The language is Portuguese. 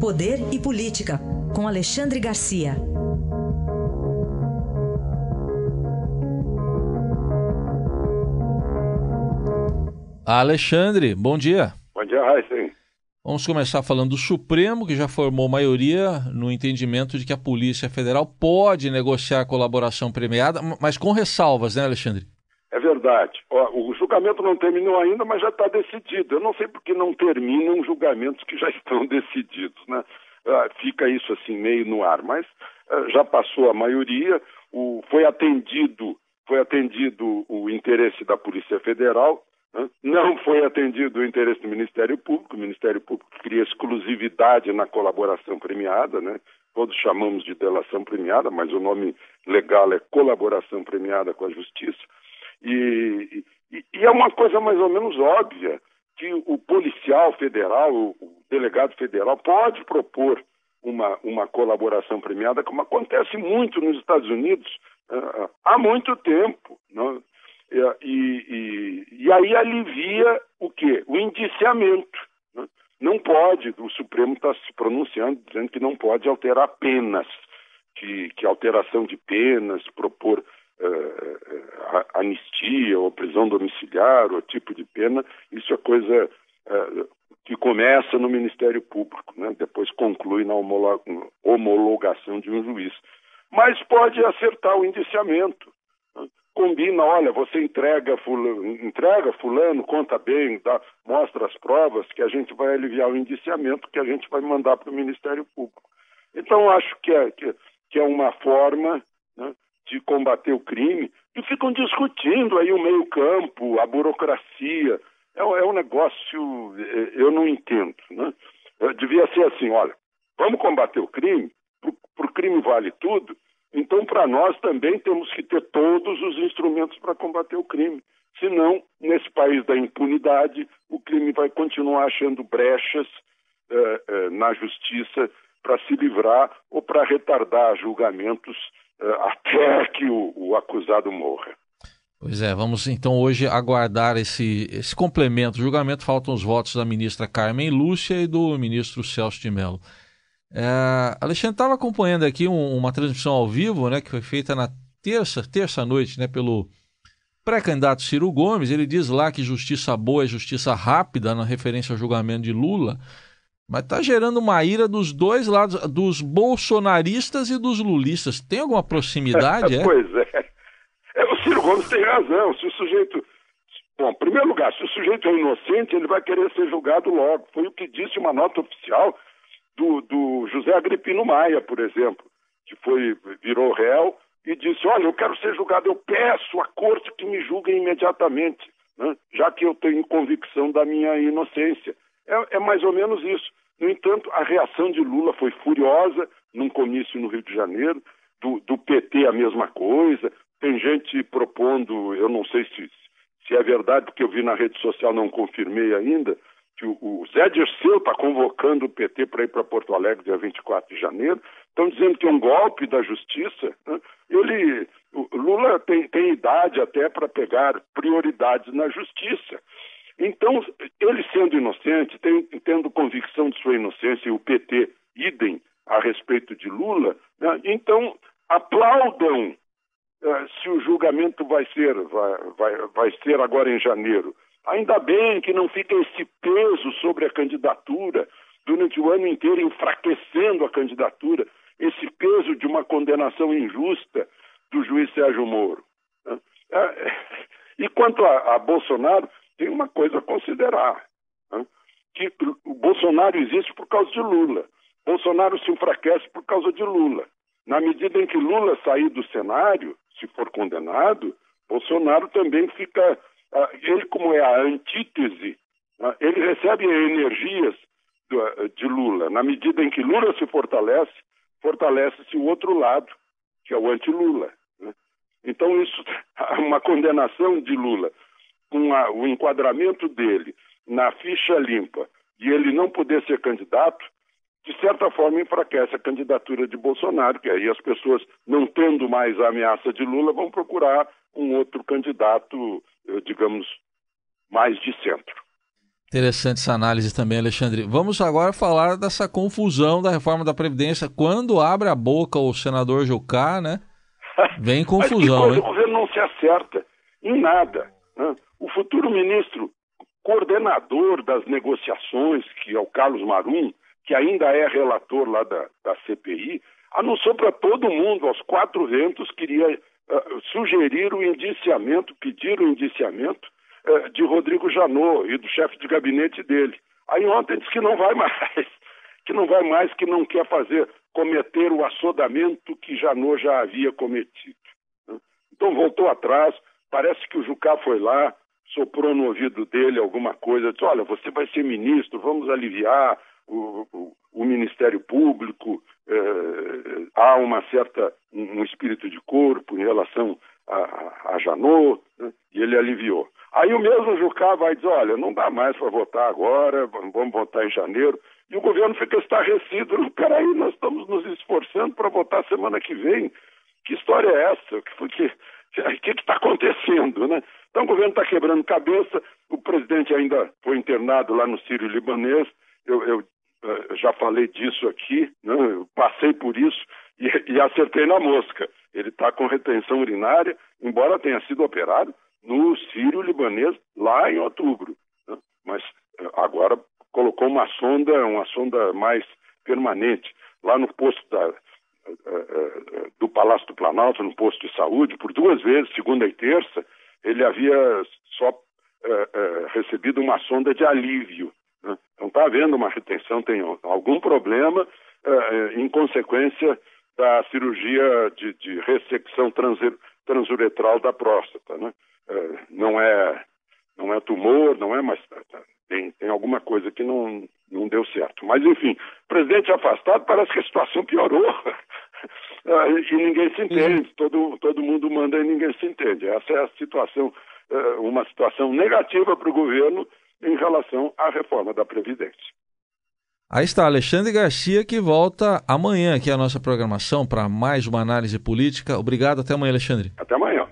Poder e Política, com Alexandre Garcia. Alexandre, bom dia. Bom dia, Raíssa. Vamos começar falando do Supremo, que já formou maioria no entendimento de que a Polícia Federal pode negociar a colaboração premiada, mas com ressalvas, né, Alexandre? É verdade. O julgamento não terminou ainda, mas já está decidido. Eu não sei por que não terminam julgamentos que já estão decididos, né? Ah, fica isso assim meio no ar, mas ah, já passou a maioria, foi atendido, foi atendido o interesse da Polícia Federal, né? não foi atendido o interesse do Ministério Público, o Ministério Público queria exclusividade na colaboração premiada, né? Todos chamamos de delação premiada, mas o nome legal é colaboração premiada com a Justiça. E, e, e, é uma coisa mais ou menos óbvia que o policial federal, o, o delegado federal, pode propor uma, uma colaboração premiada, como acontece muito nos Estados Unidos uh, há muito tempo. Não? E, e, e, aí alivia o quê? O indiciamento. Né? Não pode, o Supremo está se pronunciando, dizendo que não pode alterar penas, que, que alteração de penas, propor anistia ou prisão domiciliar ou tipo de pena, isso é coisa uh, que começa no Ministério Público, né? depois conclui na homologação de um juiz. Mas pode acertar o indiciamento. Combina, olha, você entrega fulano, entrega fulano, conta bem, dá, mostra as provas, que a gente vai aliviar o indiciamento, que a gente vai mandar para o Ministério Público. Então, acho que é, que, que é uma forma né, de combater o crime, e ficam discutindo aí o meio-campo, a burocracia. É, é, um negócio, é, eu não entendo. Né? Devia ser assim: olha, vamos combater o crime, para o crime vale tudo, então para nós também temos que ter todos os instrumentos para combater o crime. Senão, nesse país da impunidade, o crime vai continuar achando brechas eh, eh, na justiça para se livrar ou para retardar julgamentos eh, até que o, o, acusado morra. Pois é, vamos então hoje aguardar esse, esse complemento. O julgamento faltam os votos da ministra Carmen Lúcia e do ministro Celso de Mello. É, Alexandre estava acompanhando aqui um, uma transmissão ao vivo, né, que foi feita na terça, terça noite, né, pelo pré-candidato Ciro Gomes. Ele diz lá que justiça boa é justiça rápida, na referência ao julgamento de Lula. Mas está gerando uma ira dos dois lados, dos bolsonaristas e dos lulistas. Tem alguma proximidade? É? pois é. é. O Ciro Gomes tem razão. Se o sujeito. Bom, em primeiro lugar, se o sujeito é inocente, ele vai querer ser julgado logo. Foi o que disse uma nota oficial do, do José Agripino Maia, por exemplo, que foi virou réu e disse: Olha, eu quero ser julgado, eu peço à corte que me julgue imediatamente, né? já que eu tenho convicção da minha inocência. É, é mais ou menos isso. No entanto, a reação de Lula foi furiosa num comício no Rio de Janeiro, do, do PT a mesma coisa. Tem gente propondo, eu não sei se, se é verdade, porque eu vi na rede social, não confirmei ainda, que o, o Zé Dirceu está convocando o PT para ir para Porto Alegre dia 24 de janeiro. Estão dizendo que é um golpe da justiça. Né? Ele, Lula tem, tem idade até para pegar prioridades na justiça. Inocente, tem, tendo convicção de sua inocência, e o PT, idem, a respeito de Lula, né? então aplaudam uh, se o julgamento vai ser, vai, vai, vai ser agora em janeiro. Ainda bem que não fica esse peso sobre a candidatura, durante o ano inteiro enfraquecendo a candidatura, esse peso de uma condenação injusta do juiz Sérgio Moro. Né? É, e quanto a, a Bolsonaro, tem uma coisa a considerar: né? que o Bolsonaro existe por causa de Lula. Bolsonaro se enfraquece por causa de Lula. Na medida em que Lula sair do cenário, se for condenado, Bolsonaro também fica. Ah, ele, como é a antítese, ah, ele recebe energias de Lula. Na medida em que Lula se fortalece, fortalece-se o outro lado, que é o anti-Lula. Né? Então, isso, uma condenação de Lula com a, o enquadramento dele na ficha limpa e ele não poder ser candidato, de certa forma enfraquece a candidatura de Bolsonaro, que aí as pessoas, não tendo mais a ameaça de Lula, vão procurar um outro candidato, digamos, mais de centro. Interessante essa análise também, Alexandre. Vamos agora falar dessa confusão da reforma da Previdência. Quando abre a boca o senador Jucá, né? Vem confusão. Mas o governo não se acerta em nada. Né? O futuro ministro coordenador das negociações, que é o Carlos Marum, que ainda é relator lá da, da CPI, anunciou para todo mundo, aos quatro ventos, queria uh, sugerir o indiciamento, pedir o indiciamento uh, de Rodrigo Janot e do chefe de gabinete dele. Aí ontem disse que não vai mais, que não vai mais, que não quer fazer, cometer o assodamento que Janot já havia cometido. Né? Então voltou atrás, parece que o Jucá foi lá, soprou no ouvido dele alguma coisa, disse, olha, você vai ser ministro, vamos aliviar, o, o, o Ministério Público, eh, há uma certa, um, espírito de corpo em relação a, a Janot, né? e ele aliviou. Aí o mesmo Jucá vai dizer, olha, não dá mais para votar agora, vamos votar em janeiro, e o governo fica estarrecido, peraí, nós estamos nos esforçando para votar semana que vem, que história é essa? O que está acontecendo, né? Então o governo está quebrando cabeça, o presidente ainda foi internado lá no Sírio Libanês, eu, eu eh, já falei disso aqui, né? passei por isso e, e, acertei na mosca. Ele está com retenção urinária, embora tenha sido operado no Sírio Libanês lá em outubro. Né? Mas eh, agora colocou uma sonda, uma sonda mais permanente, lá no posto da, eh, do Palácio do Planalto, no posto de saúde, por duas vezes, segunda e terça, ele havia só recebido uma sonda de alívio né? Então está havendo uma retenção, tem algum problema uh, em consequência da cirurgia de, de ressecção transuretral da próstata. Né? Uh, não, é, não é tumor, não é, mas tem, tem alguma coisa que não, não deu certo. Mas, enfim, presidente afastado, parece que a situação piorou. E ninguém se entende, todo, todo mundo manda e ninguém se entende. Essa é a situação, uma situação negativa para o governo em relação à reforma da Previdência. Aí está Alexandre Garcia que volta amanhã aqui à nossa programação para mais uma análise política. Obrigado, até amanhã, Alexandre. Até amanhã.